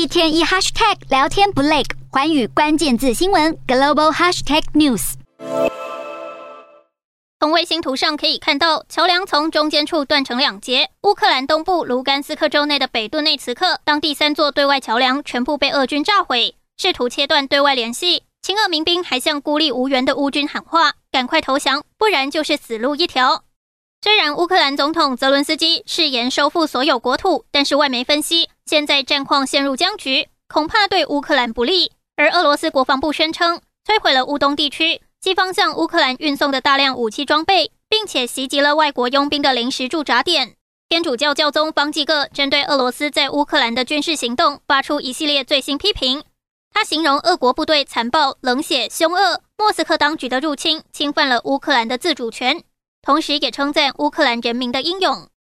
一天一 hashtag 聊天不累，寰宇关键字新闻 global hashtag news。从卫星图上可以看到，桥梁从中间处断成两截。乌克兰东部卢甘斯克州内的北顿内茨克，当地三座对外桥梁全部被俄军炸毁，试图切断对外联系。亲俄民兵还向孤立无援的乌军喊话：“赶快投降，不然就是死路一条。”虽然乌克兰总统泽伦斯基誓言收复所有国土，但是外媒分析，现在战况陷入僵局，恐怕对乌克兰不利。而俄罗斯国防部宣称，摧毁了乌东地区西方向乌克兰运送的大量武器装备，并且袭击了外国佣兵的临时驻扎点。天主教教宗方济各针对俄罗斯在乌克兰的军事行动发出一系列最新批评，他形容俄国部队残暴、冷血、凶恶，莫斯科当局的入侵侵犯了乌克兰的自主权。同时，也称赞乌克兰人民的英勇。